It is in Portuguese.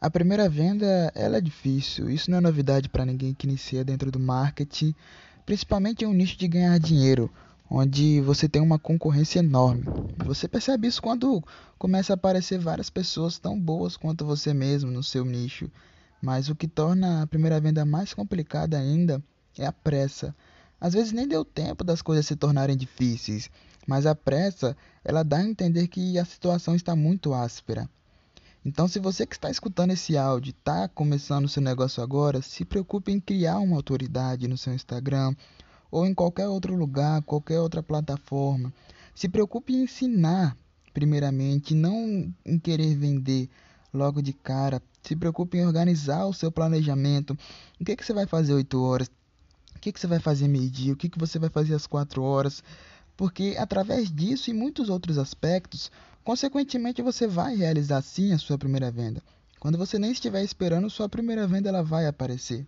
A primeira venda, ela é difícil. Isso não é novidade para ninguém que inicia dentro do marketing, principalmente em um nicho de ganhar dinheiro, onde você tem uma concorrência enorme. Você percebe isso quando começa a aparecer várias pessoas tão boas quanto você mesmo no seu nicho. Mas o que torna a primeira venda mais complicada ainda é a pressa. Às vezes nem deu tempo das coisas se tornarem difíceis, mas a pressa, ela dá a entender que a situação está muito áspera. Então, se você que está escutando esse áudio está começando o seu negócio agora, se preocupe em criar uma autoridade no seu Instagram ou em qualquer outro lugar, qualquer outra plataforma. Se preocupe em ensinar, primeiramente, não em querer vender logo de cara. Se preocupe em organizar o seu planejamento. O que, que você vai fazer 8 horas? O que, que você vai fazer meio-dia? O que, que você vai fazer às 4 horas? Porque através disso e muitos outros aspectos, Consequentemente, você vai realizar sim a sua primeira venda. Quando você nem estiver esperando, sua primeira venda ela vai aparecer.